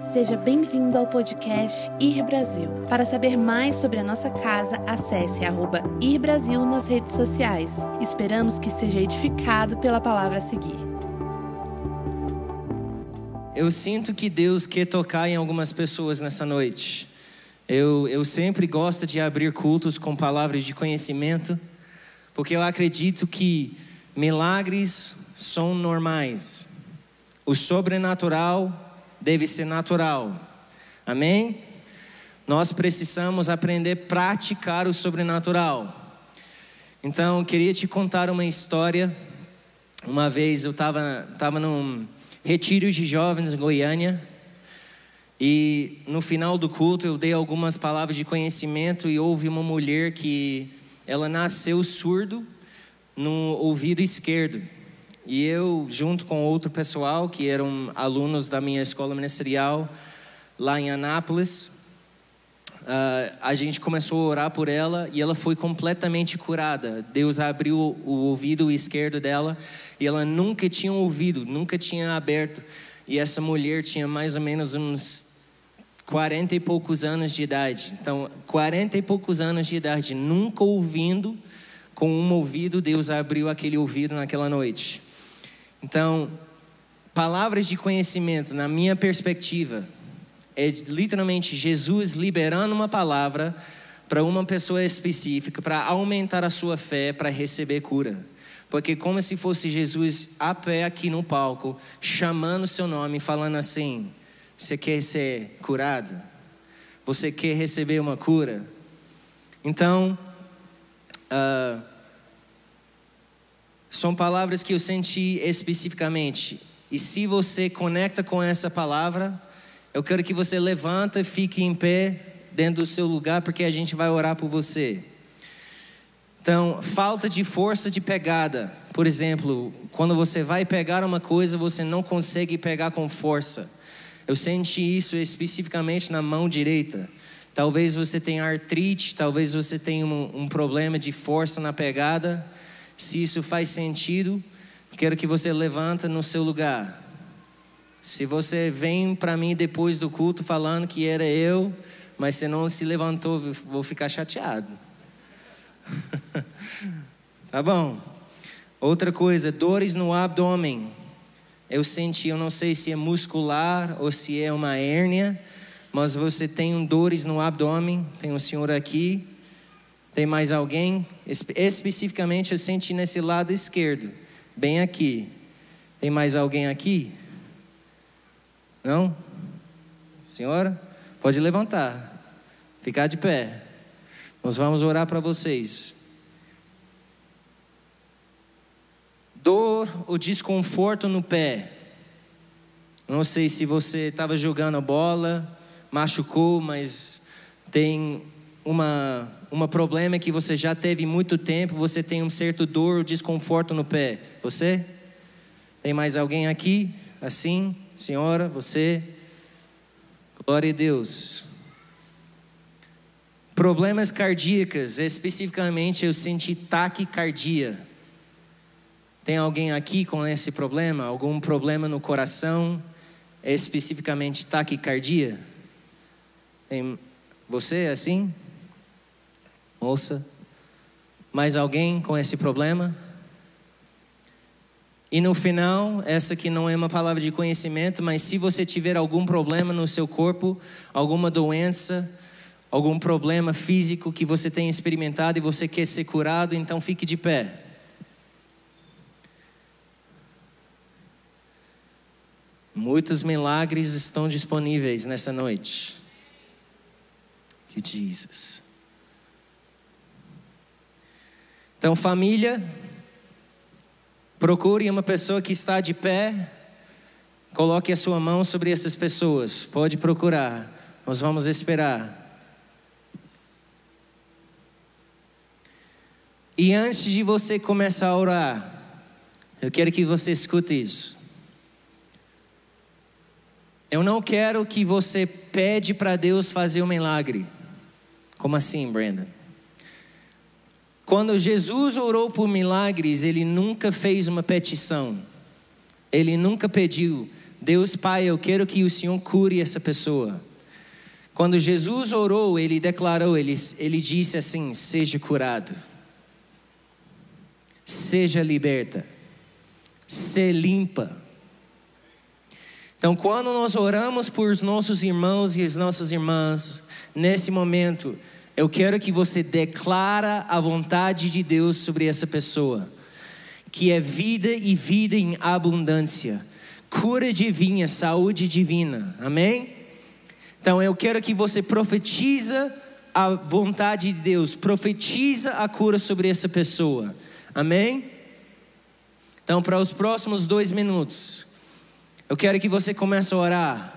Seja bem-vindo ao podcast Ir Brasil. Para saber mais sobre a nossa casa, acesse arroba Ir Brasil nas redes sociais. Esperamos que seja edificado pela palavra a seguir. Eu sinto que Deus quer tocar em algumas pessoas nessa noite. Eu, eu sempre gosto de abrir cultos com palavras de conhecimento, porque eu acredito que milagres são normais. O sobrenatural deve ser natural. Amém? Nós precisamos aprender a praticar o sobrenatural. Então, eu queria te contar uma história. Uma vez eu estava tava num retiro de jovens em Goiânia. E no final do culto eu dei algumas palavras de conhecimento e houve uma mulher que ela nasceu surdo no ouvido esquerdo. E eu, junto com outro pessoal que eram alunos da minha escola ministerial lá em Anápolis, uh, a gente começou a orar por ela e ela foi completamente curada. Deus abriu o ouvido esquerdo dela e ela nunca tinha ouvido, nunca tinha aberto. E essa mulher tinha mais ou menos uns 40 e poucos anos de idade. Então, 40 e poucos anos de idade, nunca ouvindo, com um ouvido, Deus abriu aquele ouvido naquela noite. Então, palavras de conhecimento, na minha perspectiva, é literalmente Jesus liberando uma palavra para uma pessoa específica, para aumentar a sua fé, para receber cura. Porque como se fosse Jesus a pé aqui no palco, chamando o seu nome, falando assim: Você quer ser curado? Você quer receber uma cura? Então, uh, são palavras que eu senti especificamente. E se você conecta com essa palavra, eu quero que você levanta e fique em pé dentro do seu lugar, porque a gente vai orar por você. Então, falta de força de pegada. Por exemplo, quando você vai pegar uma coisa, você não consegue pegar com força. Eu senti isso especificamente na mão direita. Talvez você tenha artrite, talvez você tenha um, um problema de força na pegada. Se isso faz sentido, quero que você levanta no seu lugar. Se você vem para mim depois do culto falando que era eu, mas você não se levantou, vou ficar chateado. tá bom. Outra coisa, dores no abdômen. Eu senti, eu não sei se é muscular ou se é uma hérnia, mas você tem dores no abdômen. Tem um senhor aqui tem mais alguém? Especificamente eu senti nesse lado esquerdo, bem aqui. Tem mais alguém aqui? Não? Senhora? Pode levantar. Ficar de pé. Nós vamos orar para vocês. Dor ou desconforto no pé. Não sei se você estava jogando a bola, machucou, mas tem uma um problema que você já teve muito tempo, você tem um certo dor, desconforto no pé. Você? Tem mais alguém aqui? Assim? Senhora, você? Glória a Deus. Problemas cardíacos, especificamente eu senti taquicardia. Tem alguém aqui com esse problema? Algum problema no coração? Especificamente taquicardia? Tem você assim? Moça, mais alguém com esse problema? E no final, essa que não é uma palavra de conhecimento, mas se você tiver algum problema no seu corpo, alguma doença, algum problema físico que você tenha experimentado e você quer ser curado, então fique de pé. Muitos milagres estão disponíveis nessa noite. Que Jesus. Então, família, procure uma pessoa que está de pé, coloque a sua mão sobre essas pessoas. Pode procurar, nós vamos esperar. E antes de você começar a orar, eu quero que você escute isso. Eu não quero que você pede para Deus fazer um milagre. Como assim, Brandon? Quando Jesus orou por milagres, ele nunca fez uma petição. Ele nunca pediu, Deus Pai, eu quero que o Senhor cure essa pessoa. Quando Jesus orou, ele declarou, ele, ele disse assim: seja curado, seja liberta, seja limpa. Então, quando nós oramos por os nossos irmãos e as nossas irmãs, nesse momento, eu quero que você declara a vontade de Deus sobre essa pessoa, que é vida e vida em abundância, cura divina, saúde divina. Amém? Então eu quero que você profetiza a vontade de Deus, profetiza a cura sobre essa pessoa. Amém? Então, para os próximos dois minutos, eu quero que você comece a orar,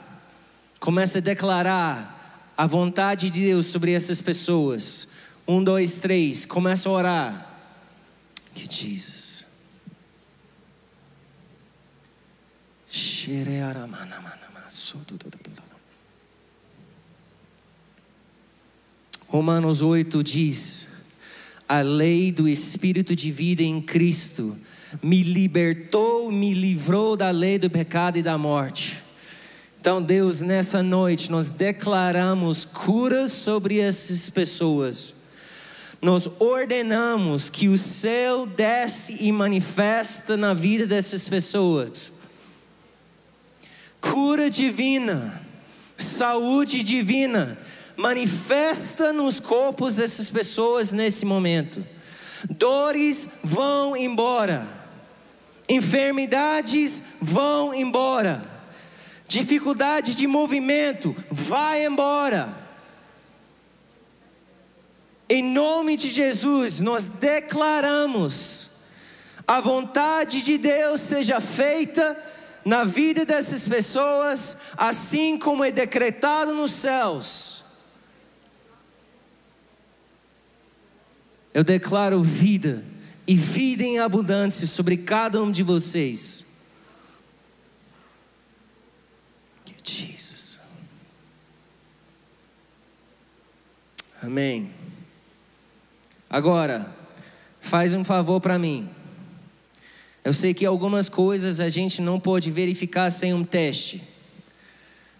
comece a declarar a vontade de Deus sobre essas pessoas. Um, dois, três, começa a orar. Que Jesus. Romanos 8 diz: A lei do Espírito de vida em Cristo me libertou, me livrou da lei do pecado e da morte. Então, Deus, nessa noite, nós declaramos cura sobre essas pessoas. Nós ordenamos que o céu desce e manifesta na vida dessas pessoas. Cura divina, saúde divina, manifesta nos corpos dessas pessoas nesse momento. Dores vão embora, enfermidades vão embora, dificuldade de movimento vai embora. Em nome de Jesus, nós declaramos a vontade de Deus seja feita na vida dessas pessoas, assim como é decretado nos céus. Eu declaro vida e vida em abundância sobre cada um de vocês. Que Jesus. Amém. Agora, faz um favor para mim. Eu sei que algumas coisas a gente não pode verificar sem um teste.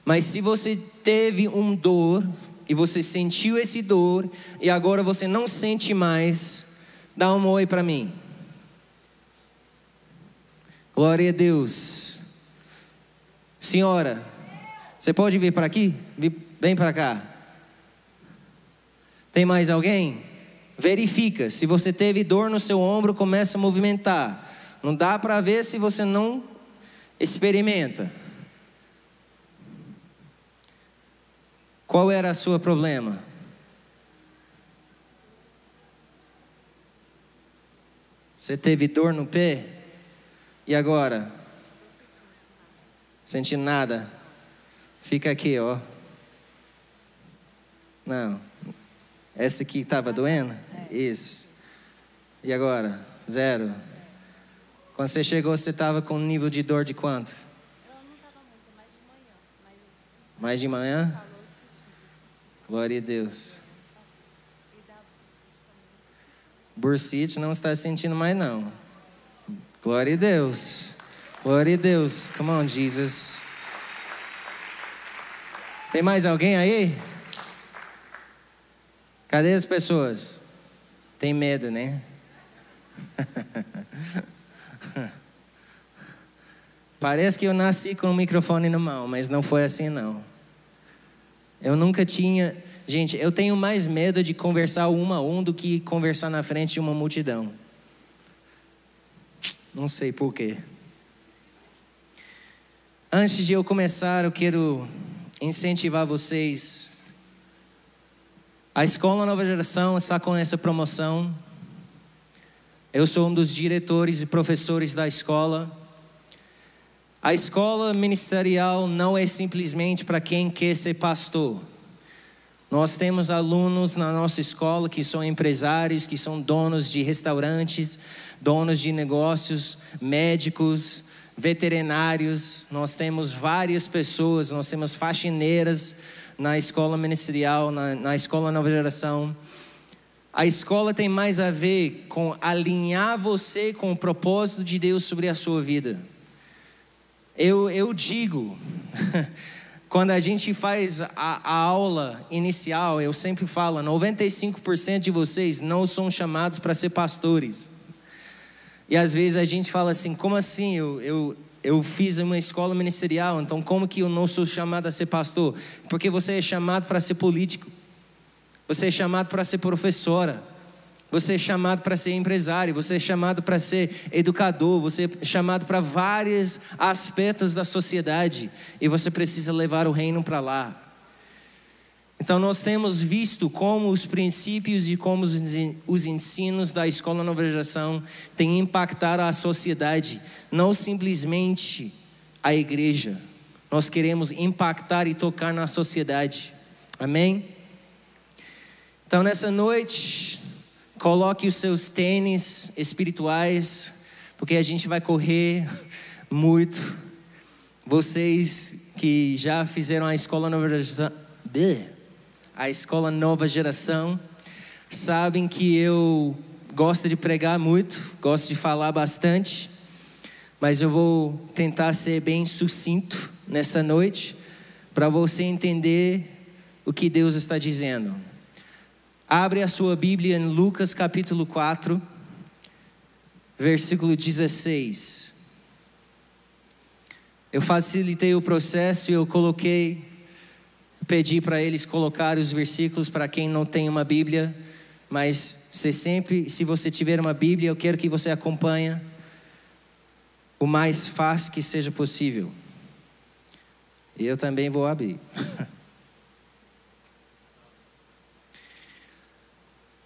Mas se você teve um dor e você sentiu esse dor e agora você não sente mais, dá um oi para mim. Glória a Deus. Senhora, você pode vir para aqui? Vem para cá. Tem mais alguém? Verifica. Se você teve dor no seu ombro, começa a movimentar. Não dá para ver se você não experimenta. Qual era o seu problema? Você teve dor no pé? E agora? Sentindo nada? Fica aqui, ó. Não. Essa aqui estava doendo? Isso. E agora? Zero. Quando você chegou, você estava com um nível de dor de quanto? Eu não estava muito, mais de manhã. Mais de manhã? Glória a Deus. Também. Bursite não está sentindo mais não. Glória a Deus. Glória a Deus. Come on, Jesus. Tem mais alguém aí? Cadê as pessoas? Tem medo, né? Parece que eu nasci com o microfone na mão, mas não foi assim não. Eu nunca tinha. Gente, eu tenho mais medo de conversar um a um do que conversar na frente de uma multidão. Não sei porquê. Antes de eu começar, eu quero incentivar vocês. A Escola Nova Geração está com essa promoção. Eu sou um dos diretores e professores da escola. A escola ministerial não é simplesmente para quem quer ser pastor. Nós temos alunos na nossa escola que são empresários, que são donos de restaurantes, donos de negócios, médicos, veterinários. Nós temos várias pessoas, nós temos faxineiras na escola ministerial, na, na escola Nova Geração. A escola tem mais a ver com alinhar você com o propósito de Deus sobre a sua vida. Eu, eu digo, quando a gente faz a, a, aula inicial, eu sempre falo: 95% de vocês não são chamados para ser pastores. E às vezes a gente fala assim: como assim? Eu, eu, eu fiz uma escola ministerial, então como que eu não sou chamado a ser pastor? Porque você é chamado para ser político, você é chamado para ser professora, você é chamado para ser empresário, você é chamado para ser educador, você é chamado para vários aspectos da sociedade e você precisa levar o reino para lá. Então, nós temos visto como os princípios e como os ensinos da Escola Nova Geração têm impactado a sociedade, não simplesmente a igreja. Nós queremos impactar e tocar na sociedade. Amém? Então, nessa noite, Coloque os seus tênis espirituais, porque a gente vai correr muito. Vocês que já fizeram a escola nova geração, a escola nova geração, sabem que eu gosto de pregar muito, gosto de falar bastante, mas eu vou tentar ser bem sucinto nessa noite para você entender o que Deus está dizendo. Abre a sua Bíblia em Lucas capítulo 4, versículo 16. Eu facilitei o processo e eu coloquei, pedi para eles colocar os versículos para quem não tem uma Bíblia, mas se sempre, se você tiver uma Bíblia, eu quero que você acompanhe o mais fácil que seja possível. E eu também vou abrir.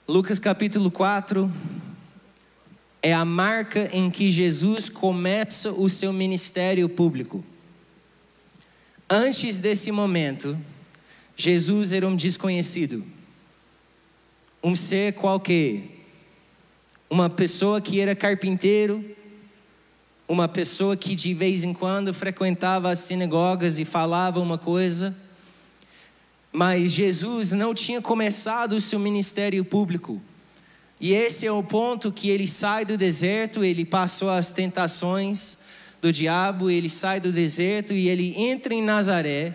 Lucas capítulo 4 é a marca em que Jesus começa o seu ministério público. Antes desse momento, Jesus era um desconhecido, um ser qualquer, uma pessoa que era carpinteiro, uma pessoa que de vez em quando frequentava as sinagogas e falava uma coisa mas Jesus não tinha começado o seu ministério público. E esse é o ponto que ele sai do deserto, ele passou as tentações do diabo, ele sai do deserto e ele entra em Nazaré,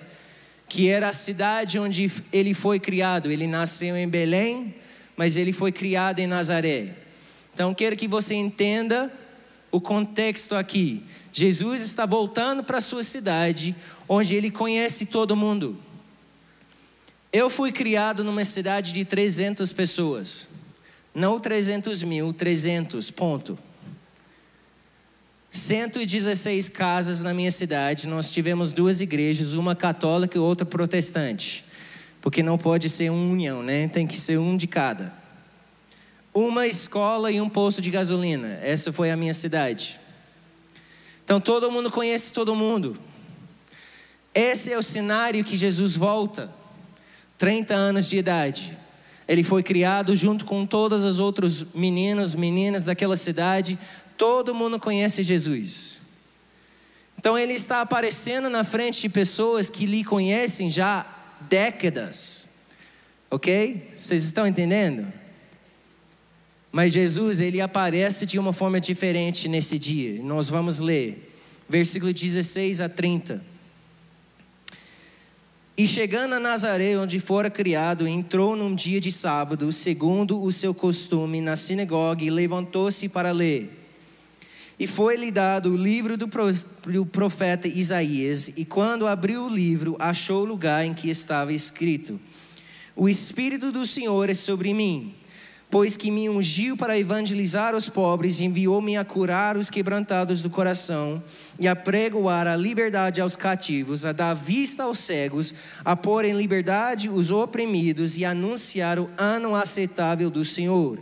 que era a cidade onde ele foi criado. Ele nasceu em Belém, mas ele foi criado em Nazaré. Então quero que você entenda o contexto aqui. Jesus está voltando para a sua cidade, onde ele conhece todo mundo. Eu fui criado numa cidade de 300 pessoas. Não 300 mil, 300, ponto. 116 casas na minha cidade. Nós tivemos duas igrejas, uma católica e outra protestante. Porque não pode ser uma união, né? Tem que ser um de cada. Uma escola e um posto de gasolina. Essa foi a minha cidade. Então todo mundo conhece todo mundo. Esse é o cenário que Jesus volta. 30 anos de idade. Ele foi criado junto com todos os outros meninos, meninas daquela cidade. Todo mundo conhece Jesus. Então ele está aparecendo na frente de pessoas que lhe conhecem já décadas. Ok? Vocês estão entendendo? Mas Jesus, ele aparece de uma forma diferente nesse dia. Nós vamos ler, versículo 16 a 30. E chegando a Nazaré, onde fora criado, entrou num dia de sábado, segundo o seu costume, na sinagoga e levantou-se para ler. E foi-lhe dado o livro do profeta Isaías, e quando abriu o livro, achou o lugar em que estava escrito: O Espírito do Senhor é sobre mim pois que me ungiu para evangelizar os pobres, enviou-me a curar os quebrantados do coração e a pregoar a liberdade aos cativos, a dar vista aos cegos, a pôr em liberdade os oprimidos e anunciar o ano aceitável do Senhor.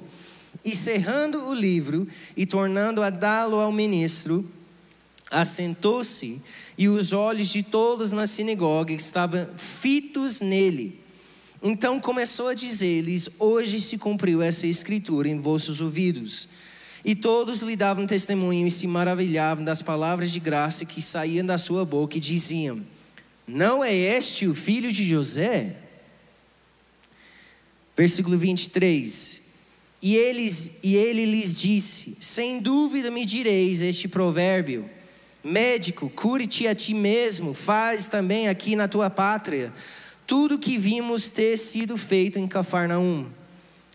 E cerrando o livro e tornando a dá-lo ao ministro, assentou-se e os olhos de todos na sinagoga estavam fitos nele. Então começou a dizer-lhes: Hoje se cumpriu essa escritura em vossos ouvidos. E todos lhe davam testemunho e se maravilhavam das palavras de graça que saíam da sua boca e diziam: Não é este o filho de José? Versículo 23. E, eles, e ele lhes disse: Sem dúvida me direis este provérbio médico, cure-te a ti mesmo, faz também aqui na tua pátria tudo que vimos ter sido feito em Cafarnaum.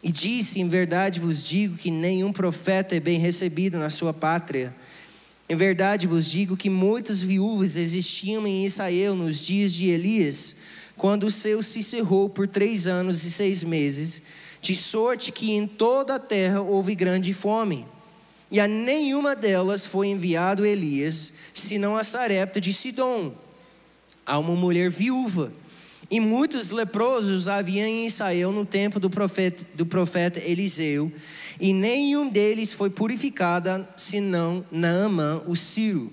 E disse: Em verdade vos digo que nenhum profeta é bem recebido na sua pátria. Em verdade vos digo que muitas viúvas existiam em Israel nos dias de Elias, quando o seu se cerrou por três anos e seis meses, de sorte que em toda a terra houve grande fome. E a nenhuma delas foi enviado Elias, senão a Sarepta de Sidom, a uma mulher viúva e muitos leprosos havia em Israel no tempo do profeta, do profeta Eliseu, e nenhum deles foi purificado, senão Naamã, o Ciro.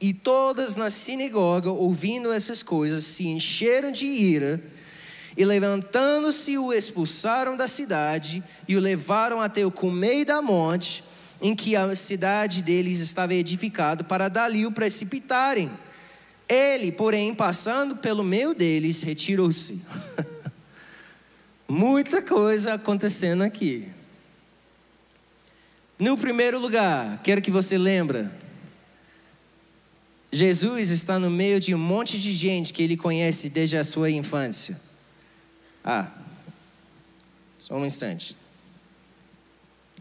E todas na sinagoga, ouvindo essas coisas, se encheram de ira, e levantando-se, o expulsaram da cidade, e o levaram até o cumeio da monte, em que a cidade deles estava edificada, para dali o precipitarem. Ele, porém, passando pelo meio deles, retirou-se. Muita coisa acontecendo aqui. No primeiro lugar, quero que você lembre. Jesus está no meio de um monte de gente que ele conhece desde a sua infância. Ah, só um instante.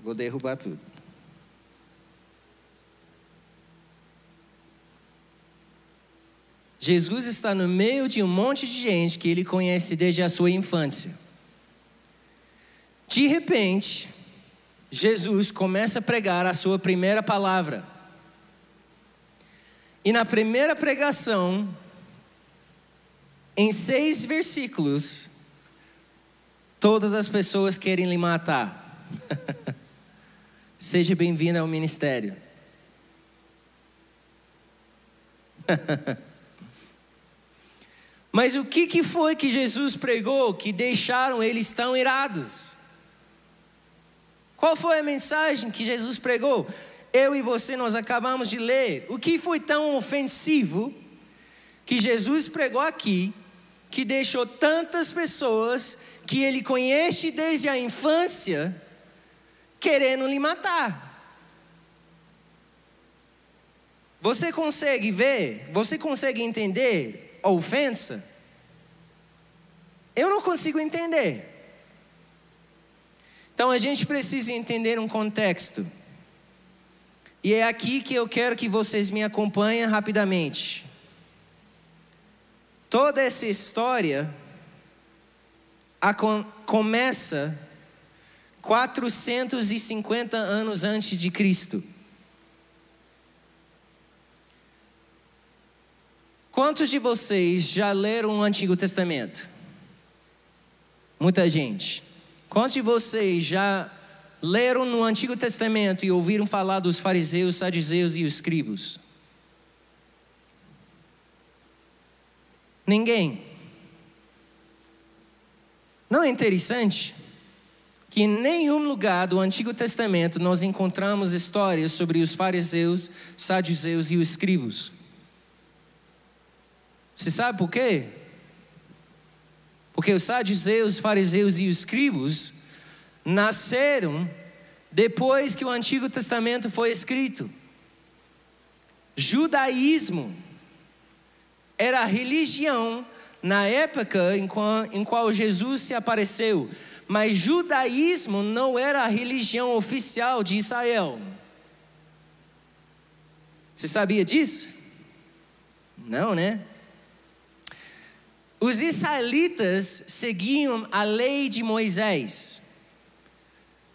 Vou derrubar tudo. Jesus está no meio de um monte de gente que ele conhece desde a sua infância. De repente, Jesus começa a pregar a sua primeira palavra. E na primeira pregação, em seis versículos, todas as pessoas querem lhe matar. Seja bem-vindo ao ministério. Mas o que, que foi que Jesus pregou que deixaram eles tão irados? Qual foi a mensagem que Jesus pregou? Eu e você nós acabamos de ler. O que foi tão ofensivo que Jesus pregou aqui que deixou tantas pessoas que ele conhece desde a infância querendo lhe matar? Você consegue ver? Você consegue entender ofensa, eu não consigo entender. Então a gente precisa entender um contexto. E é aqui que eu quero que vocês me acompanhem rapidamente. Toda essa história começa 450 anos antes de Cristo. Quantos de vocês já leram o Antigo Testamento? Muita gente. Quantos de vocês já leram no Antigo Testamento e ouviram falar dos fariseus, saduceus e os escribos? Ninguém. Não é interessante que em nenhum lugar do Antigo Testamento nós encontramos histórias sobre os fariseus, saduceus e os escribos? Você sabe por quê? Porque os saduceus, fariseus e os escribos nasceram depois que o Antigo Testamento foi escrito. Judaísmo era a religião na época em qual, em qual Jesus se apareceu, mas judaísmo não era a religião oficial de Israel. Você sabia disso? Não, né? Os israelitas seguiam a lei de Moisés,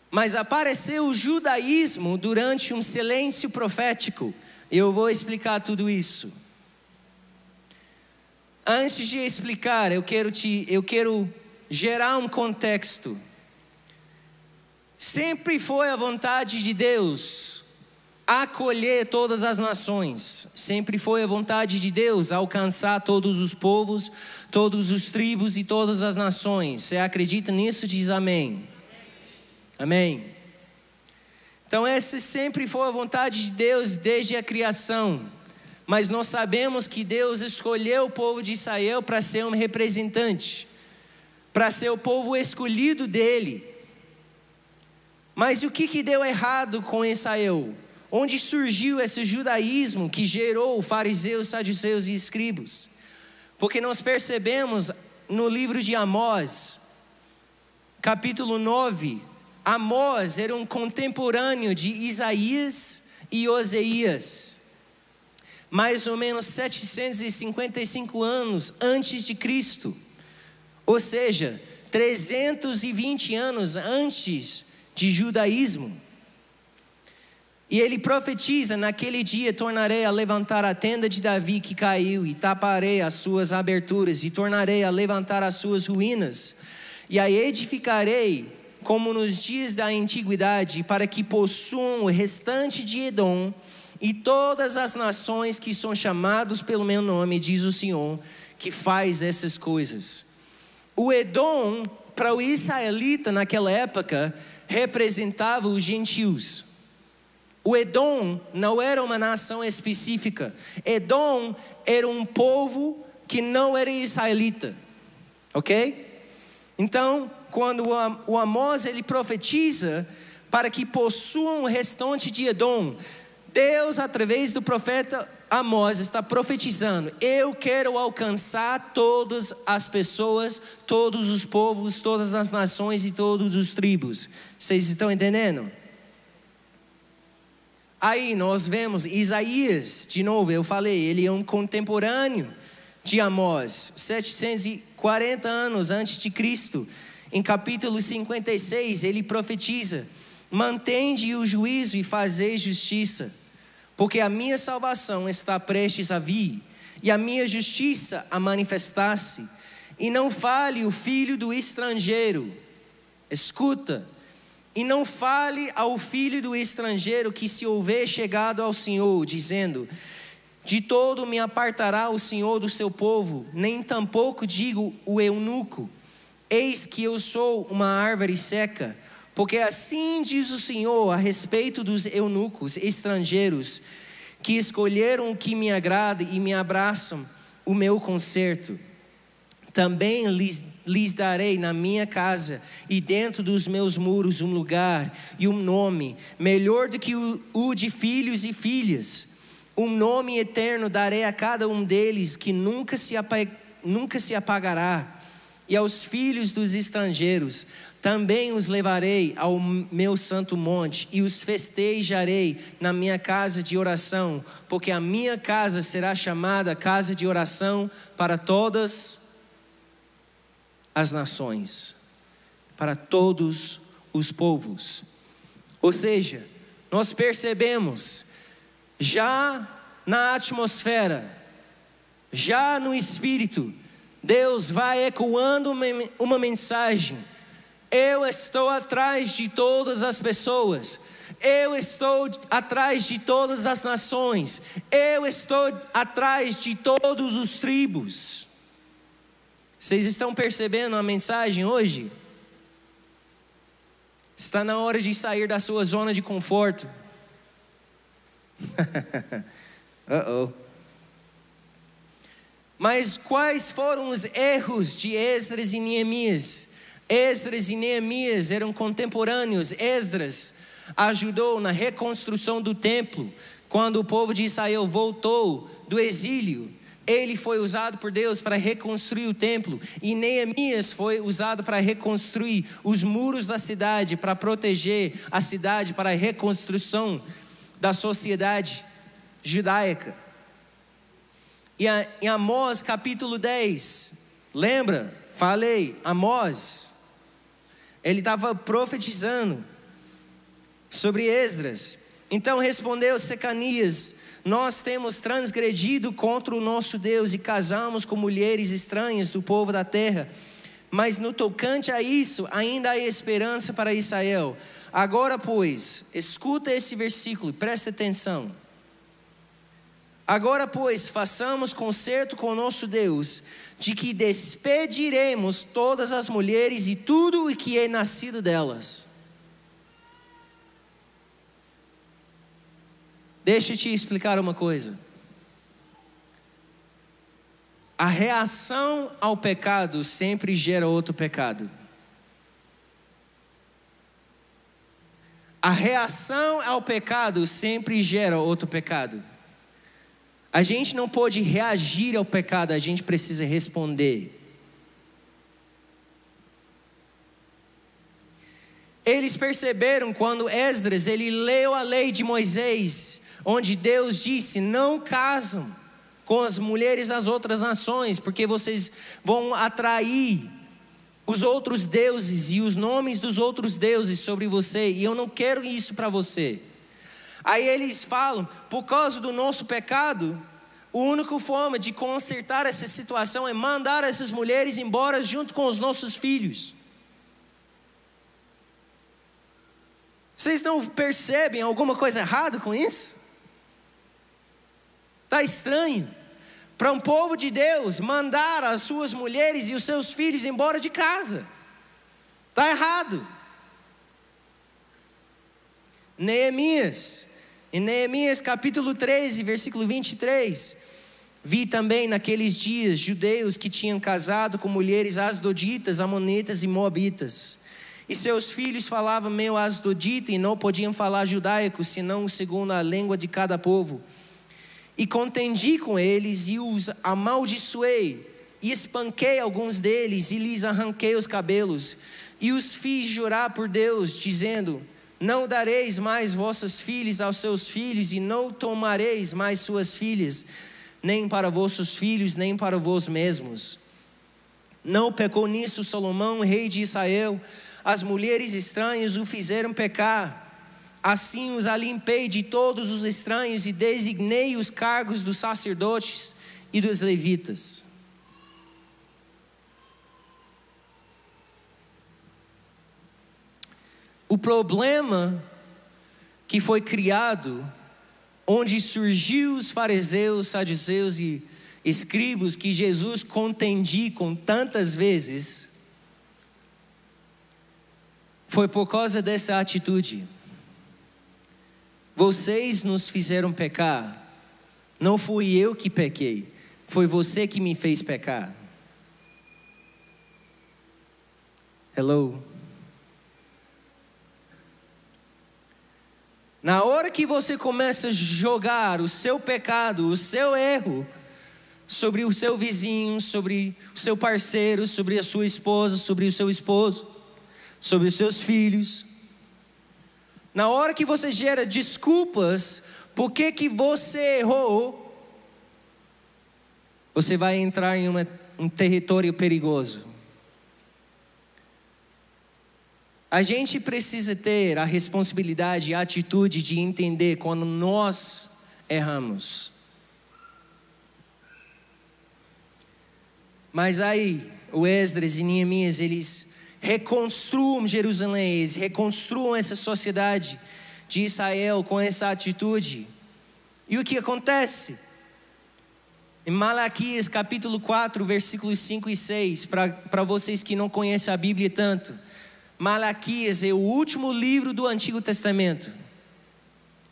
mas apareceu o judaísmo durante um silêncio profético. Eu vou explicar tudo isso. Antes de explicar, eu quero te, eu quero gerar um contexto. Sempre foi a vontade de Deus acolher todas as nações. Sempre foi a vontade de Deus alcançar todos os povos, todos os tribos e todas as nações. Você acredita nisso? Diz amém. Amém. Então, essa sempre foi a vontade de Deus desde a criação. Mas nós sabemos que Deus escolheu o povo de Israel para ser um representante, para ser o povo escolhido dele. Mas o que, que deu errado com Israel? onde surgiu esse judaísmo que gerou fariseus, saduceus e escribos. Porque nós percebemos no livro de Amós, capítulo 9, Amós era um contemporâneo de Isaías e Oseias, mais ou menos 755 anos antes de Cristo, ou seja, 320 anos antes de judaísmo. E ele profetiza: naquele dia tornarei a levantar a tenda de Davi que caiu, e taparei as suas aberturas, e tornarei a levantar as suas ruínas, e a edificarei como nos dias da antiguidade, para que possuam o restante de Edom e todas as nações que são chamados pelo meu nome, diz o Senhor, que faz essas coisas. O Edom, para o israelita naquela época, representava os gentios. O Edom não era uma nação específica. Edom era um povo que não era israelita. Ok? Então, quando o Amós ele profetiza para que possuam o restante de Edom, Deus, através do profeta Amós, está profetizando: eu quero alcançar todas as pessoas, todos os povos, todas as nações e todos os tribos. Vocês estão entendendo? Aí nós vemos Isaías, de novo, eu falei, ele é um contemporâneo de Amós, 740 anos antes de Cristo. Em capítulo 56, ele profetiza: Mantende o juízo e fazei justiça, porque a minha salvação está prestes a vir, e a minha justiça a manifestar-se. E não fale o filho do estrangeiro, escuta, e não fale ao filho do estrangeiro que se houver chegado ao Senhor, dizendo: De todo me apartará o Senhor do seu povo, nem tampouco digo o eunuco. Eis que eu sou uma árvore seca, porque assim diz o Senhor a respeito dos eunucos estrangeiros, que escolheram o que me agrada e me abraçam o meu conserto. Também lhes, lhes darei na minha casa e dentro dos meus muros um lugar e um nome, melhor do que o, o de filhos e filhas. Um nome eterno darei a cada um deles que nunca se, nunca se apagará e aos filhos dos estrangeiros também os levarei ao meu santo monte e os festejarei na minha casa de oração, porque a minha casa será chamada casa de oração para todas as nações, para todos os povos. Ou seja, nós percebemos já na atmosfera, já no espírito, Deus vai ecoando uma mensagem. Eu estou atrás de todas as pessoas. Eu estou atrás de todas as nações. Eu estou atrás de todos os tribos. Vocês estão percebendo a mensagem hoje? Está na hora de sair da sua zona de conforto. uh oh. Mas quais foram os erros de Esdras e Neemias? Esdras e Neemias eram contemporâneos. Esdras ajudou na reconstrução do templo. Quando o povo de Israel voltou do exílio, ele foi usado por Deus para reconstruir o templo, e Neemias foi usado para reconstruir os muros da cidade, para proteger a cidade, para a reconstrução da sociedade judaica. E em Amós capítulo 10, lembra? Falei, Amós, ele estava profetizando sobre Esdras. Então respondeu Secanias: Nós temos transgredido contra o nosso Deus e casamos com mulheres estranhas do povo da terra. Mas no tocante a isso, ainda há esperança para Israel. Agora, pois, escuta esse versículo, presta atenção. Agora, pois, façamos concerto com nosso Deus, de que despediremos todas as mulheres e tudo o que é nascido delas. Deixa eu te explicar uma coisa. A reação ao pecado sempre gera outro pecado. A reação ao pecado sempre gera outro pecado. A gente não pode reagir ao pecado, a gente precisa responder. Eles perceberam quando Esdras ele leu a lei de Moisés, onde Deus disse: "Não casam com as mulheres das outras nações, porque vocês vão atrair os outros deuses e os nomes dos outros deuses sobre você, e eu não quero isso para você". Aí eles falam: "Por causa do nosso pecado, a única forma de consertar essa situação é mandar essas mulheres embora junto com os nossos filhos". Vocês não percebem alguma coisa errada com isso? Está estranho. Para um povo de Deus mandar as suas mulheres e os seus filhos embora de casa. Está errado. Neemias, em Neemias capítulo 13, versículo 23. Vi também naqueles dias judeus que tinham casado com mulheres asdoditas, amonitas e moabitas e seus filhos falavam meio asdodita e não podiam falar judaico, senão segundo a língua de cada povo. E contendi com eles e os amaldiçoei, e espanquei alguns deles e lhes arranquei os cabelos, e os fiz jurar por Deus, dizendo: Não dareis mais vossas filhas aos seus filhos, e não tomareis mais suas filhas, nem para vossos filhos, nem para vós mesmos. Não pecou nisso Salomão, rei de Israel, as mulheres estranhas o fizeram pecar. Assim os alimpei de todos os estranhos e designei os cargos dos sacerdotes e dos levitas. O problema que foi criado, onde surgiu os fariseus, saduceus e escribos que Jesus contendi com tantas vezes, foi por causa dessa atitude. Vocês nos fizeram pecar. Não fui eu que pequei, foi você que me fez pecar. Hello. Na hora que você começa a jogar o seu pecado, o seu erro, sobre o seu vizinho, sobre o seu parceiro, sobre a sua esposa, sobre o seu esposo, sobre os seus filhos. Na hora que você gera desculpas, por que, que você errou, você vai entrar em uma, um território perigoso. A gente precisa ter a responsabilidade e a atitude de entender quando nós erramos. Mas aí, o Esdras e Neemias, eles reconstruam Jerusalém, eles reconstruam essa sociedade de Israel com essa atitude. E o que acontece? Em Malaquias capítulo 4, versículos 5 e 6, para vocês que não conhecem a Bíblia tanto, Malaquias é o último livro do Antigo Testamento,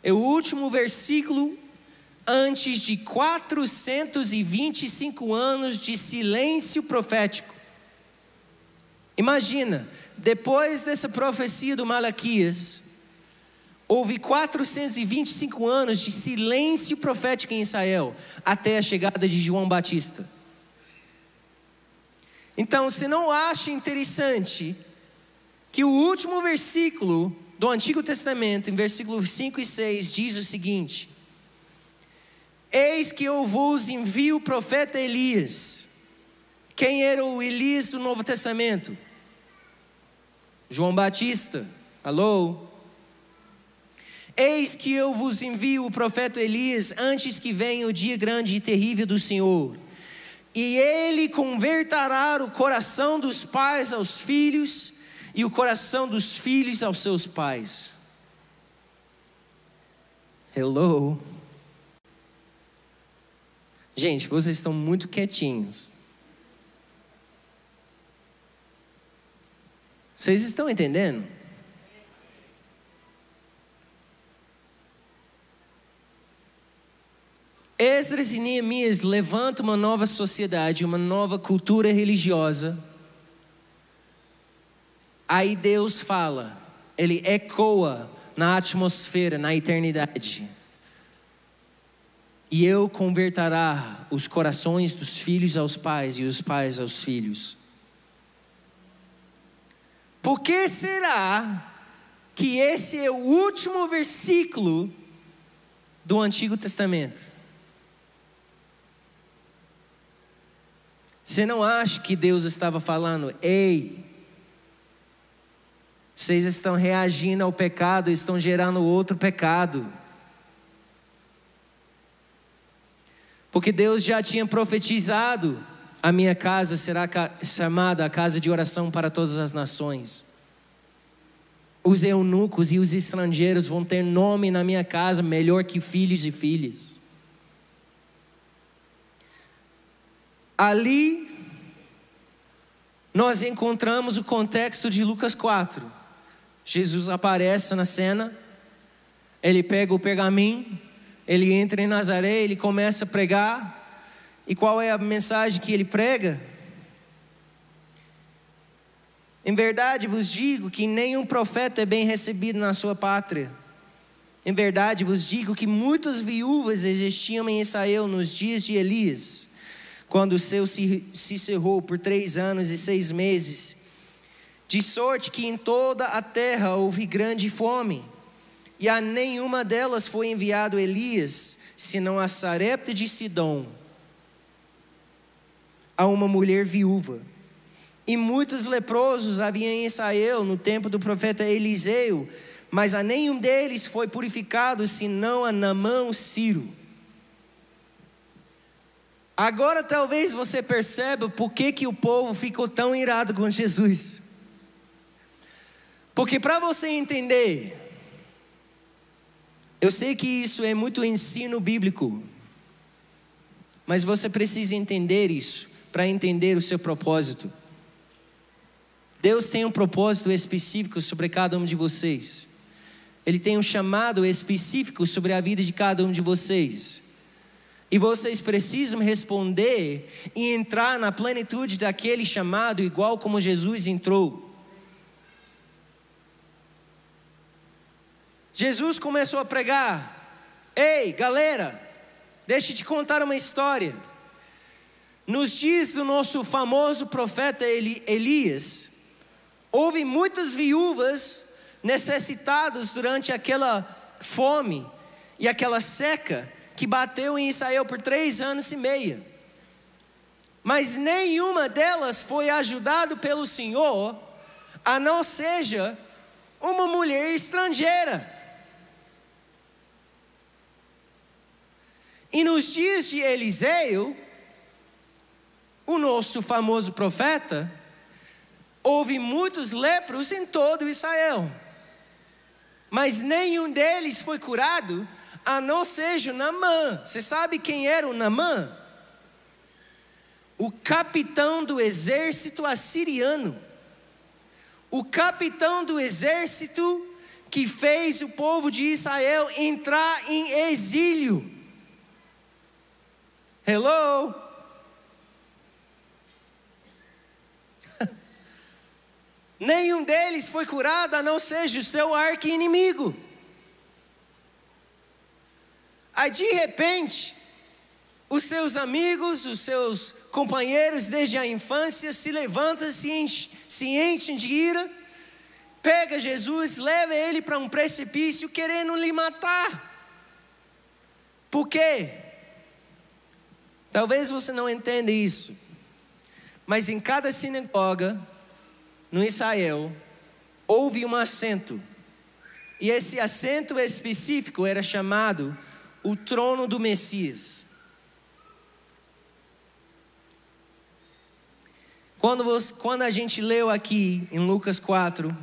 é o último versículo antes de 425 anos de silêncio profético. Imagina, depois dessa profecia do Malaquias, houve 425 anos de silêncio profético em Israel, até a chegada de João Batista. Então, você não acha interessante que o último versículo do Antigo Testamento, em versículos 5 e 6, diz o seguinte: Eis que eu vos envio o profeta Elias. Quem era o Elias do Novo Testamento? João Batista, alô? Eis que eu vos envio o profeta Elias antes que venha o dia grande e terrível do Senhor. E ele converterá o coração dos pais aos filhos e o coração dos filhos aos seus pais. Hello? Gente, vocês estão muito quietinhos. Vocês estão entendendo? Esdras e Neemias levantam uma nova sociedade, uma nova cultura religiosa. Aí Deus fala, Ele ecoa na atmosfera, na eternidade. E eu converterá os corações dos filhos aos pais e os pais aos filhos. Por que será que esse é o último versículo do Antigo Testamento? Você não acha que Deus estava falando, ei, vocês estão reagindo ao pecado, estão gerando outro pecado. Porque Deus já tinha profetizado: a minha casa será chamada a casa de oração para todas as nações. Os eunucos e os estrangeiros vão ter nome na minha casa melhor que filhos e filhas. Ali nós encontramos o contexto de Lucas 4. Jesus aparece na cena, ele pega o pergaminho, ele entra em Nazaré, ele começa a pregar. E qual é a mensagem que ele prega? Em verdade vos digo que nenhum profeta é bem recebido na sua pátria. Em verdade vos digo que muitas viúvas existiam em Israel nos dias de Elias quando o céu se, se cerrou por três anos e seis meses, de sorte que em toda a terra houve grande fome, e a nenhuma delas foi enviado Elias, senão a Sarepta de Sidom, a uma mulher viúva. E muitos leprosos havia em Israel no tempo do profeta Eliseu, mas a nenhum deles foi purificado, senão a Namã, Ciro. Agora talvez você perceba por que, que o povo ficou tão irado com Jesus. Porque para você entender, eu sei que isso é muito ensino bíblico, mas você precisa entender isso para entender o seu propósito. Deus tem um propósito específico sobre cada um de vocês. Ele tem um chamado específico sobre a vida de cada um de vocês. E vocês precisam responder e entrar na plenitude daquele chamado, igual como Jesus entrou. Jesus começou a pregar: Ei, galera, deixa eu te contar uma história. Nos dias do nosso famoso profeta Elias, houve muitas viúvas necessitadas durante aquela fome e aquela seca que bateu em Israel por três anos e meio. Mas nenhuma delas foi ajudada pelo Senhor, a não seja uma mulher estrangeira. E nos dias de Eliseu, o nosso famoso profeta, houve muitos lepros em todo Israel, mas nenhum deles foi curado a não seja o Namã. Você sabe quem era o Namã? O capitão do exército assiriano. O capitão do exército que fez o povo de Israel entrar em exílio. Hello? Nenhum deles foi curado a não seja o seu arqui-inimigo. Aí de repente, os seus amigos, os seus companheiros desde a infância se levantam, se, enche, se enchem de ira, pega Jesus, leva ele para um precipício querendo lhe matar. Por quê? Talvez você não entenda isso, mas em cada sinagoga no Israel houve um assento, e esse assento específico era chamado o trono do Messias. Quando, você, quando a gente leu aqui em Lucas 4,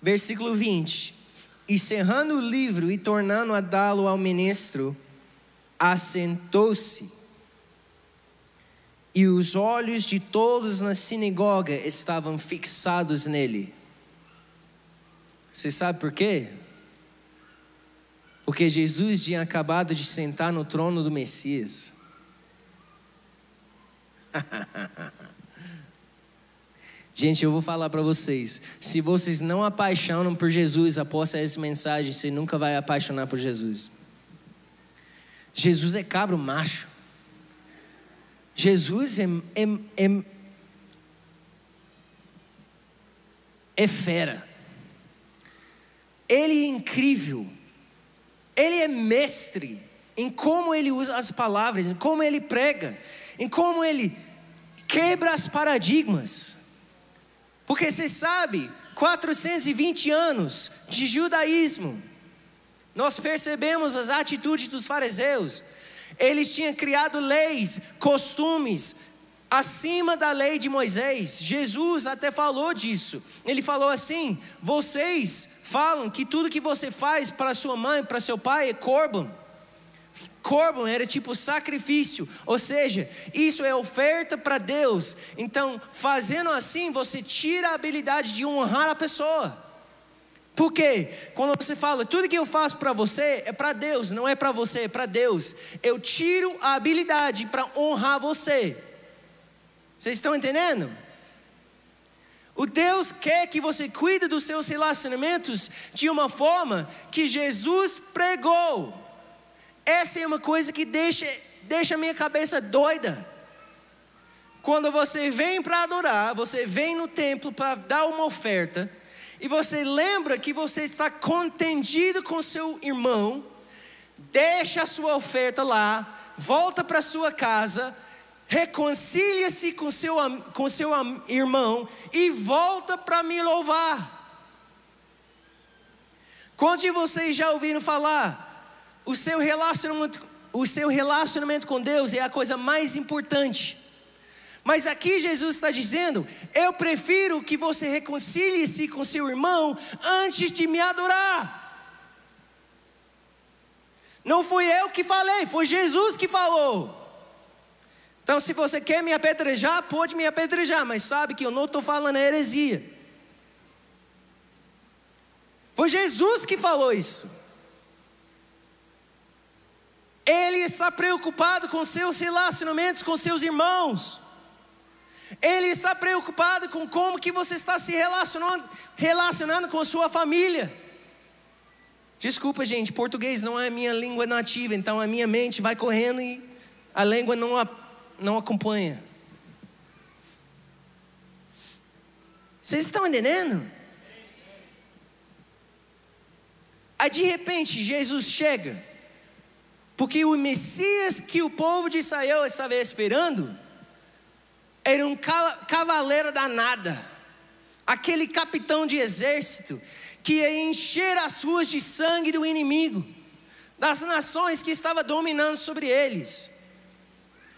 versículo 20: E cerrando o livro e tornando a dá-lo ao ministro, assentou-se. E os olhos de todos na sinagoga estavam fixados nele. Você sabe por quê? Porque Jesus tinha acabado de sentar no trono do Gente, eu vou falar para vocês: se vocês não apaixonam por Jesus após essa mensagem, você nunca vai apaixonar por Jesus. Jesus é cabro macho. Jesus é, é, é, é fera. Ele é incrível. Ele é mestre em como ele usa as palavras, em como ele prega, em como ele quebra as paradigmas. Porque você sabe, 420 anos de judaísmo, nós percebemos as atitudes dos fariseus. Eles tinham criado leis, costumes, acima da lei de Moisés. Jesus até falou disso. Ele falou assim: vocês falam que tudo que você faz para sua mãe, para seu pai é corban. Corban era tipo sacrifício, ou seja, isso é oferta para Deus. Então, fazendo assim, você tira a habilidade de honrar a pessoa. Por quê? Quando você fala, tudo que eu faço para você é para Deus, não é para você, é para Deus. Eu tiro a habilidade para honrar você. Vocês estão entendendo? O Deus quer que você cuide dos seus relacionamentos de uma forma que Jesus pregou. Essa é uma coisa que deixa, deixa a minha cabeça doida. Quando você vem para adorar, você vem no templo para dar uma oferta e você lembra que você está contendido com seu irmão, deixa a sua oferta lá, volta para sua casa, reconcilia-se com seu, com seu irmão e volta para me louvar. Quantos de vocês já ouviram falar? O seu relacionamento, o seu relacionamento com Deus é a coisa mais importante. Mas aqui Jesus está dizendo: eu prefiro que você reconcilie-se com seu irmão antes de me adorar. Não fui eu que falei, foi Jesus que falou. Então, se você quer me apedrejar, pode me apedrejar, mas sabe que eu não estou falando heresia. Foi Jesus que falou isso. Ele está preocupado com seus relacionamentos com seus irmãos. Ele está preocupado com como que você está se relacionando, relacionando com a sua família. Desculpa, gente, português não é a minha língua nativa, então a minha mente vai correndo e a língua não, não acompanha. Vocês estão entendendo? Aí de repente Jesus chega, porque o Messias que o povo de Israel estava esperando, era um cavaleiro danada, aquele capitão de exército que ia encher as ruas de sangue do inimigo, das nações que estava dominando sobre eles.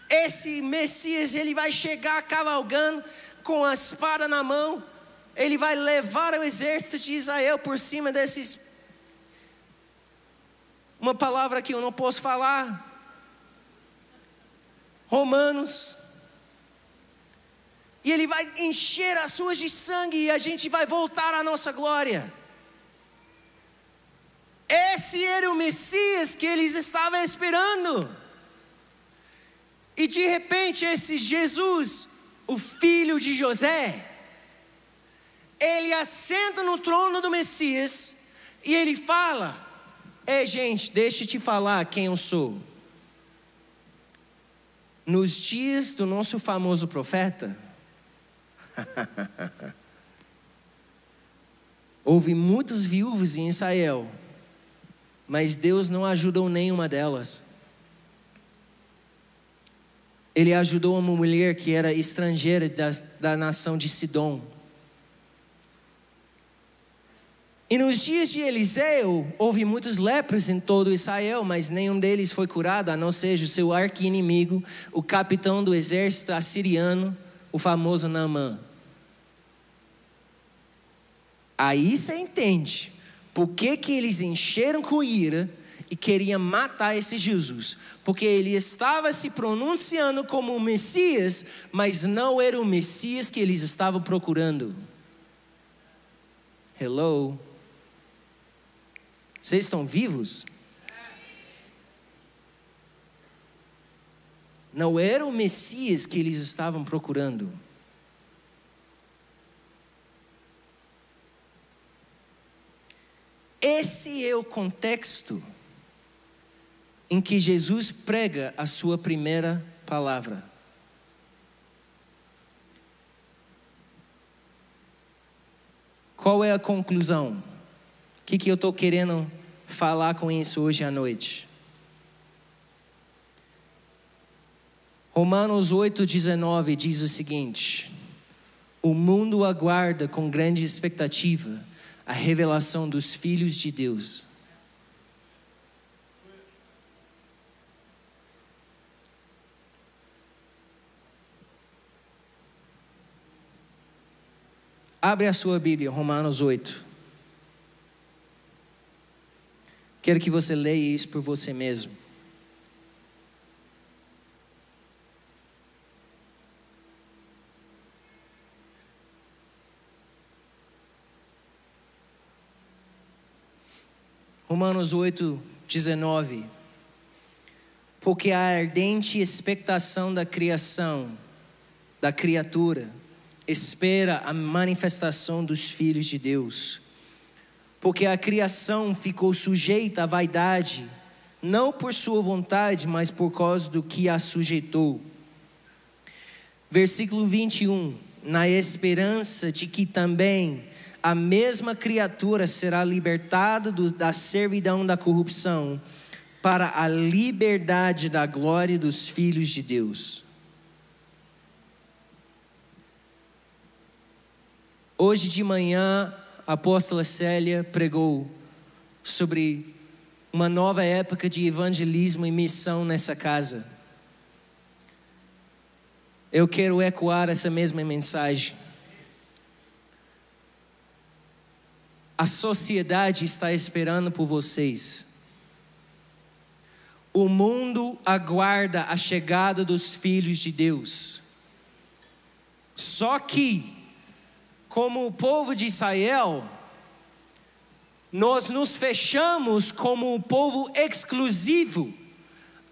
Esse Messias, ele vai chegar cavalgando com a espada na mão, ele vai levar o exército de Israel por cima desses. Uma palavra que eu não posso falar. Romanos e Ele vai encher as suas de sangue e a gente vai voltar à nossa glória. Esse era o Messias que eles estavam esperando. E de repente, esse Jesus, o filho de José, ele assenta no trono do Messias e ele fala: É, gente, deixa eu te falar quem eu sou. Nos dias do nosso famoso profeta, Houve muitos viúvos em Israel, mas Deus não ajudou nenhuma delas. Ele ajudou uma mulher que era estrangeira da, da nação de Sidom. E nos dias de Eliseu, houve muitos lepros em todo Israel, mas nenhum deles foi curado, a não ser o seu arqui-inimigo, o capitão do exército assiriano, o famoso Naamã. Aí você entende por que, que eles encheram com ira e queriam matar esse Jesus. Porque ele estava se pronunciando como o Messias, mas não era o Messias que eles estavam procurando. Hello? Vocês estão vivos? não era o Messias que eles estavam procurando. Esse é o contexto em que Jesus prega a sua primeira palavra. Qual é a conclusão? O que, que eu estou querendo falar com isso hoje à noite? Romanos 8,19 diz o seguinte: O mundo aguarda com grande expectativa a revelação dos filhos de Deus. Abre a sua Bíblia, Romanos 8. Quero que você leia isso por você mesmo. Romanos 8, 19. Porque a ardente expectação da criação, da criatura, espera a manifestação dos filhos de Deus. Porque a criação ficou sujeita à vaidade, não por sua vontade, mas por causa do que a sujeitou. Versículo 21. Na esperança de que também a mesma criatura será libertada do, da servidão da corrupção para a liberdade da glória dos filhos de Deus. Hoje de manhã, a apóstola Célia pregou sobre uma nova época de evangelismo e missão nessa casa. Eu quero ecoar essa mesma mensagem. A sociedade está esperando por vocês. O mundo aguarda a chegada dos filhos de Deus. Só que, como o povo de Israel, nós nos fechamos como um povo exclusivo,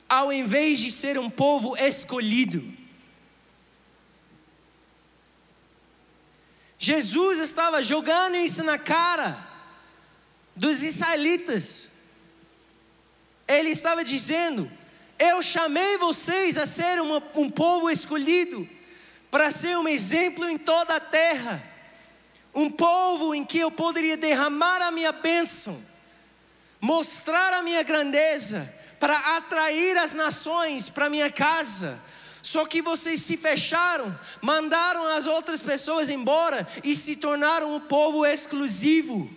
ao invés de ser um povo escolhido. Jesus estava jogando isso na cara dos israelitas. Ele estava dizendo: Eu chamei vocês a ser uma, um povo escolhido, para ser um exemplo em toda a terra, um povo em que eu poderia derramar a minha bênção, mostrar a minha grandeza, para atrair as nações para minha casa só que vocês se fecharam, mandaram as outras pessoas embora e se tornaram um povo exclusivo.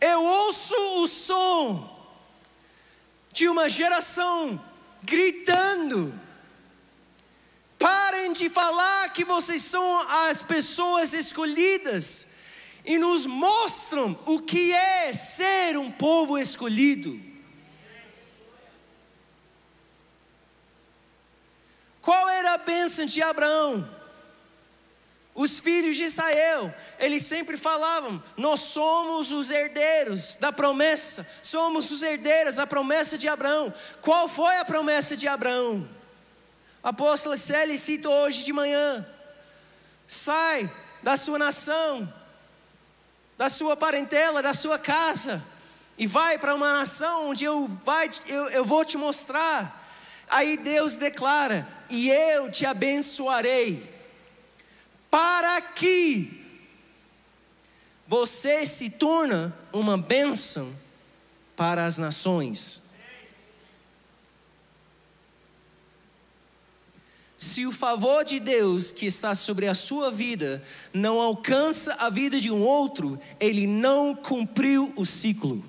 Eu ouço o som de uma geração gritando: parem de falar que vocês são as pessoas escolhidas e nos mostram o que é ser um povo escolhido. Qual era a bênção de Abraão? Os filhos de Israel, eles sempre falavam: Nós somos os herdeiros da promessa, somos os herdeiros da promessa de Abraão. Qual foi a promessa de Abraão? A apóstola cita hoje de manhã: Sai da sua nação, da sua parentela, da sua casa, e vai para uma nação onde eu, vai, eu, eu vou te mostrar. Aí Deus declara: E eu te abençoarei, para que você se torna uma bênção para as nações. Se o favor de Deus que está sobre a sua vida não alcança a vida de um outro, ele não cumpriu o ciclo.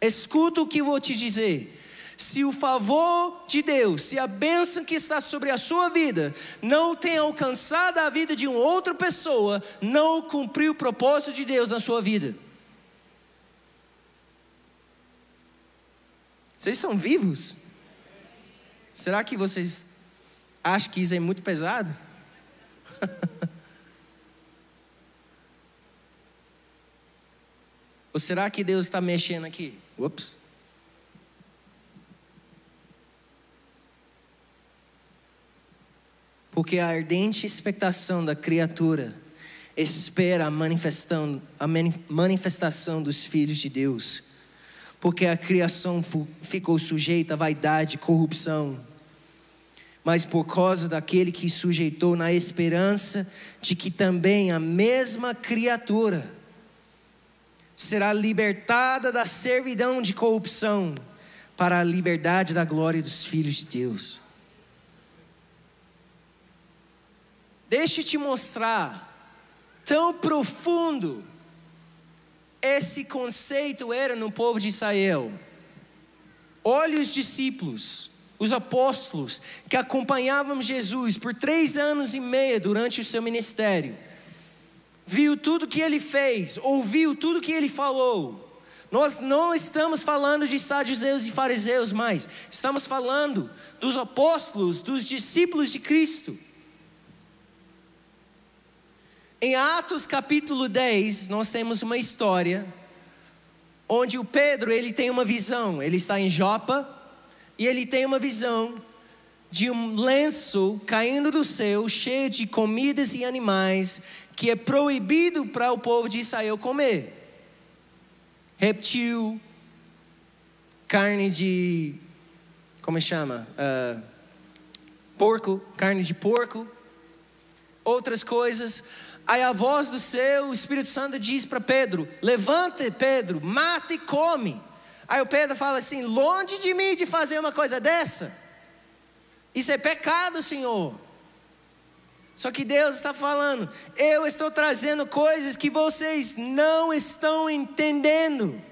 Escuta o que vou te dizer. Se o favor de Deus, se a bênção que está sobre a sua vida não tem alcançado a vida de uma outra pessoa, não cumpriu o propósito de Deus na sua vida. Vocês estão vivos? Será que vocês acham que isso é muito pesado? Ou será que Deus está mexendo aqui? Ups. Porque a ardente expectação da criatura espera a manifestação, a manifestação dos filhos de Deus, porque a criação ficou sujeita à vaidade e corrupção, mas por causa daquele que sujeitou na esperança de que também a mesma criatura será libertada da servidão de corrupção para a liberdade da glória dos filhos de Deus. Deixa eu te mostrar tão profundo esse conceito era no povo de Israel. Olha os discípulos, os apóstolos que acompanhavam Jesus por três anos e meio durante o seu ministério. Viu tudo que ele fez, ouviu tudo que ele falou nós não estamos falando de saduceus e fariseus mais, estamos falando dos apóstolos, dos discípulos de Cristo. Em Atos capítulo 10, nós temos uma história onde o Pedro, ele tem uma visão, ele está em Jopa e ele tem uma visão de um lenço caindo do céu, cheio de comidas e animais, que é proibido para o povo de Israel comer reptil, carne de. Como chama? Uh, porco, carne de porco, outras coisas. Aí a voz do o Espírito Santo diz para Pedro: Levante, Pedro, mata e come. Aí o Pedro fala assim: Longe de mim de fazer uma coisa dessa. Isso é pecado, Senhor. Só que Deus está falando, eu estou trazendo coisas que vocês não estão entendendo.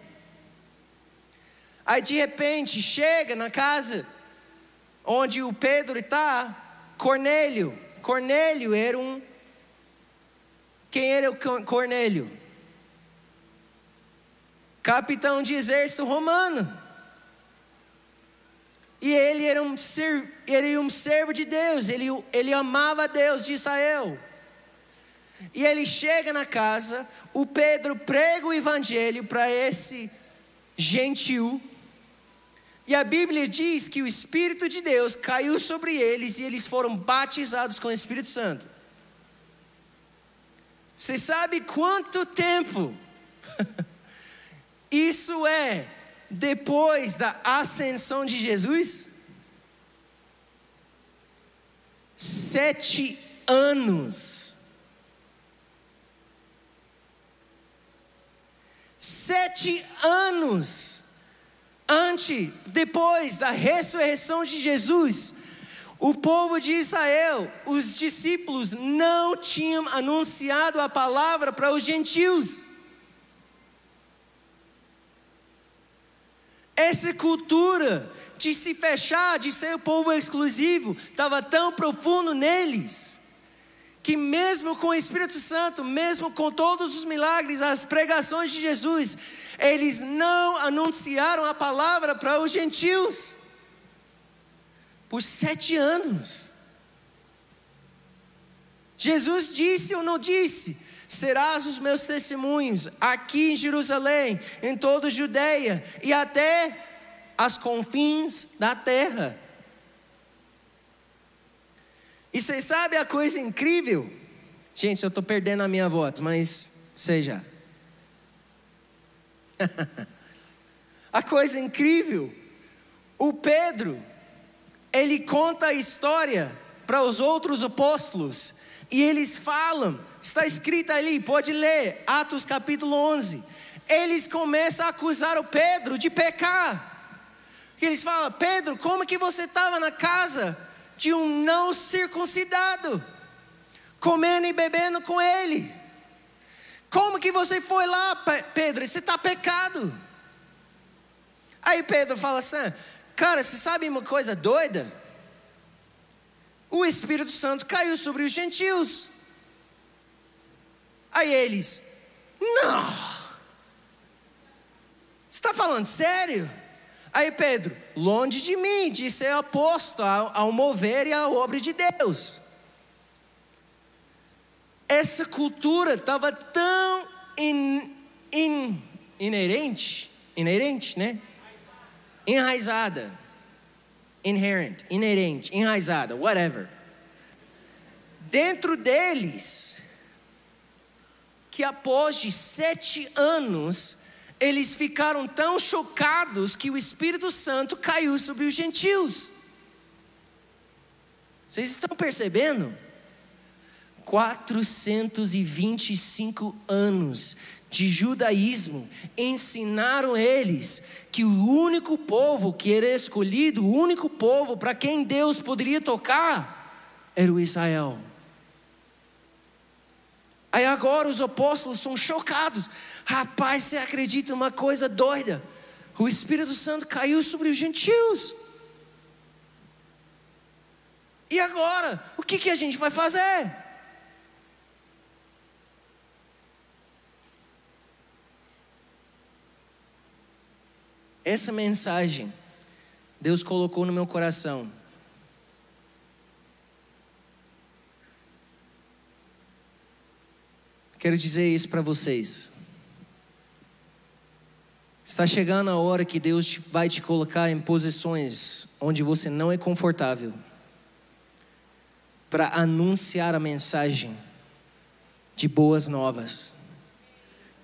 Aí de repente chega na casa onde o Pedro está, Cornélio. Cornélio era um. Quem era o Cornélio? Capitão de exército romano. E ele era um, ele um servo de Deus, ele, ele amava Deus de Israel. E ele chega na casa, o Pedro prega o evangelho para esse gentil. E a Bíblia diz que o Espírito de Deus caiu sobre eles e eles foram batizados com o Espírito Santo. Você sabe quanto tempo isso é depois da ascensão de Jesus? Sete anos. Sete anos antes, depois da ressurreição de Jesus, o povo de Israel, os discípulos, não tinham anunciado a palavra para os gentios. Essa cultura de se fechar, de ser o povo exclusivo, estava tão profundo neles, que mesmo com o Espírito Santo, mesmo com todos os milagres, as pregações de Jesus, eles não anunciaram a palavra para os gentios. Por sete anos. Jesus disse ou não disse? Serás os meus testemunhos aqui em Jerusalém, em toda a Judéia e até as confins da terra. E vocês sabem a coisa incrível? Gente, eu estou perdendo a minha voz, mas seja. a coisa incrível, o Pedro, ele conta a história para os outros apóstolos e eles falam Está escrito ali, pode ler, Atos capítulo 11. Eles começam a acusar o Pedro de pecar. Eles falam: Pedro, como que você estava na casa de um não circuncidado, comendo e bebendo com ele? Como que você foi lá, Pedro? Você está pecado. Aí Pedro fala assim: Cara, você sabe uma coisa doida? O Espírito Santo caiu sobre os gentios. Aí eles, não. Está falando sério? Aí Pedro, longe de mim de ser oposto ao, ao mover e à obra de Deus. Essa cultura estava tão in, in, inerente, inerente, né? Enraizada. Inherent, inerente, enraizada, whatever. dentro deles que após de sete anos eles ficaram tão chocados que o Espírito Santo caiu sobre os gentios. Vocês estão percebendo? 425 anos de judaísmo ensinaram eles que o único povo que era escolhido, o único povo para quem Deus poderia tocar, era o Israel. Aí agora os apóstolos são chocados. Rapaz, você acredita uma coisa doida? O Espírito Santo caiu sobre os gentios. E agora? O que, que a gente vai fazer? Essa mensagem Deus colocou no meu coração. Quero dizer isso para vocês. Está chegando a hora que Deus vai te colocar em posições onde você não é confortável para anunciar a mensagem de boas novas.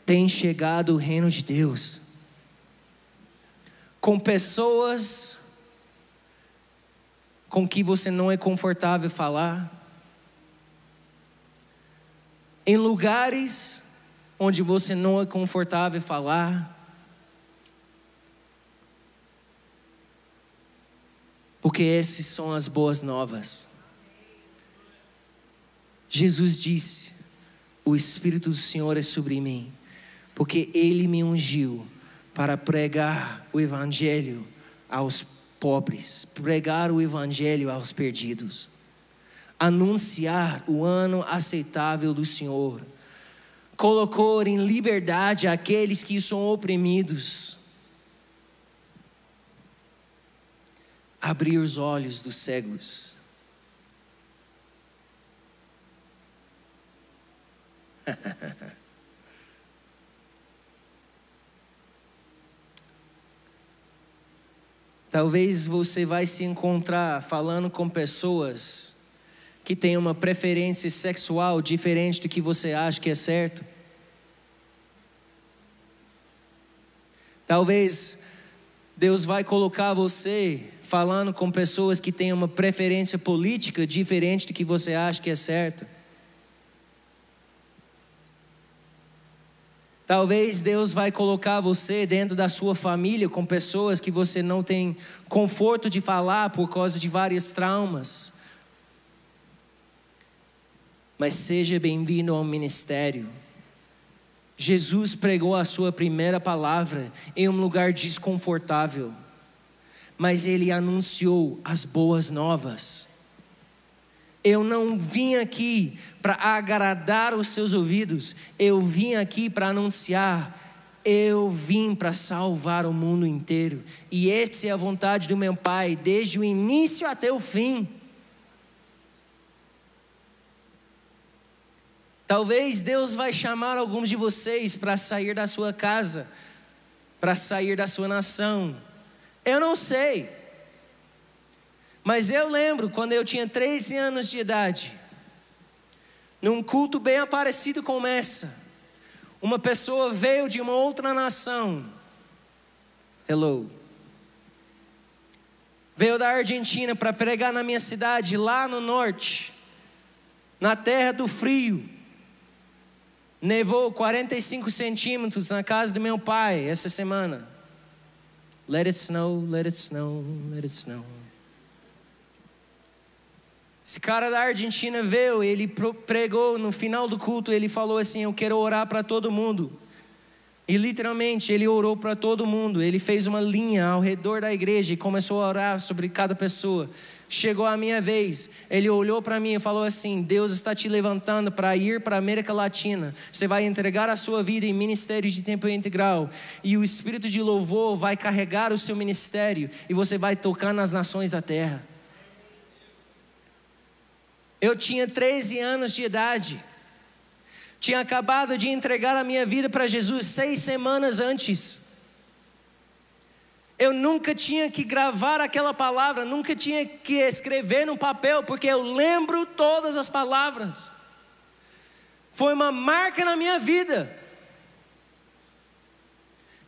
Tem chegado o reino de Deus com pessoas com que você não é confortável falar, em lugares onde você não é confortável falar, porque essas são as boas novas. Jesus disse: O Espírito do Senhor é sobre mim, porque Ele me ungiu para pregar o Evangelho aos pobres, pregar o Evangelho aos perdidos, anunciar o ano aceitável do Senhor, colocou em liberdade aqueles que são oprimidos, abrir os olhos dos cegos. Talvez você vai se encontrar falando com pessoas que têm uma preferência sexual diferente do que você acha que é certo. Talvez Deus vai colocar você falando com pessoas que têm uma preferência política diferente do que você acha que é certo. Talvez Deus vai colocar você dentro da sua família com pessoas que você não tem conforto de falar por causa de vários traumas. Mas seja bem-vindo ao ministério. Jesus pregou a sua primeira palavra em um lugar desconfortável, mas ele anunciou as boas novas. Eu não vim aqui para agradar os seus ouvidos, eu vim aqui para anunciar. Eu vim para salvar o mundo inteiro, e essa é a vontade do meu Pai, desde o início até o fim. Talvez Deus vai chamar alguns de vocês para sair da sua casa, para sair da sua nação. Eu não sei. Mas eu lembro quando eu tinha 13 anos de idade, num culto bem parecido com essa, uma pessoa veio de uma outra nação. Hello. Veio da Argentina para pregar na minha cidade, lá no norte, na terra do frio. Nevou 45 centímetros na casa do meu pai essa semana. Let it snow, let it snow, let it snow. Esse cara da Argentina veio, ele pregou no final do culto, ele falou assim: Eu quero orar para todo mundo. E literalmente ele orou para todo mundo. Ele fez uma linha ao redor da igreja e começou a orar sobre cada pessoa. Chegou a minha vez, ele olhou para mim e falou assim: Deus está te levantando para ir para a América Latina. Você vai entregar a sua vida em ministério de tempo integral. E o espírito de louvor vai carregar o seu ministério. E você vai tocar nas nações da terra. Eu tinha 13 anos de idade. Tinha acabado de entregar a minha vida para Jesus seis semanas antes. Eu nunca tinha que gravar aquela palavra, nunca tinha que escrever no papel, porque eu lembro todas as palavras. Foi uma marca na minha vida.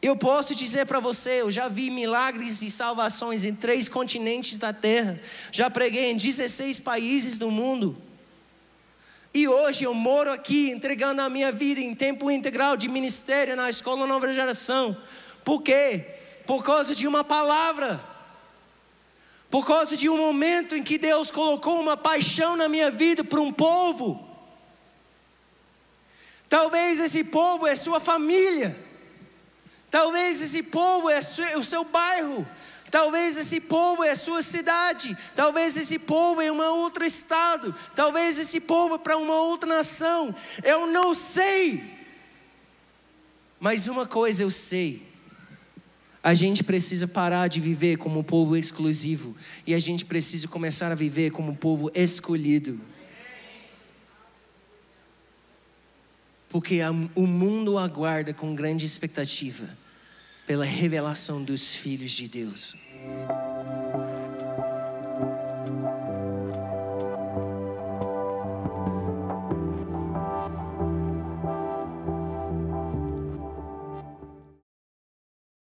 Eu posso dizer para você, eu já vi milagres e salvações em três continentes da terra, já preguei em 16 países do mundo. E hoje eu moro aqui entregando a minha vida em tempo integral de ministério na Escola Nova Geração. Por quê? Por causa de uma palavra. Por causa de um momento em que Deus colocou uma paixão na minha vida para um povo. Talvez esse povo é sua família. Talvez esse povo é o seu bairro. Talvez esse povo é a sua cidade, talvez esse povo é um outro estado, talvez esse povo é para uma outra nação. Eu não sei. Mas uma coisa eu sei. A gente precisa parar de viver como um povo exclusivo e a gente precisa começar a viver como um povo escolhido. Porque o mundo aguarda com grande expectativa pela revelação dos filhos de Deus.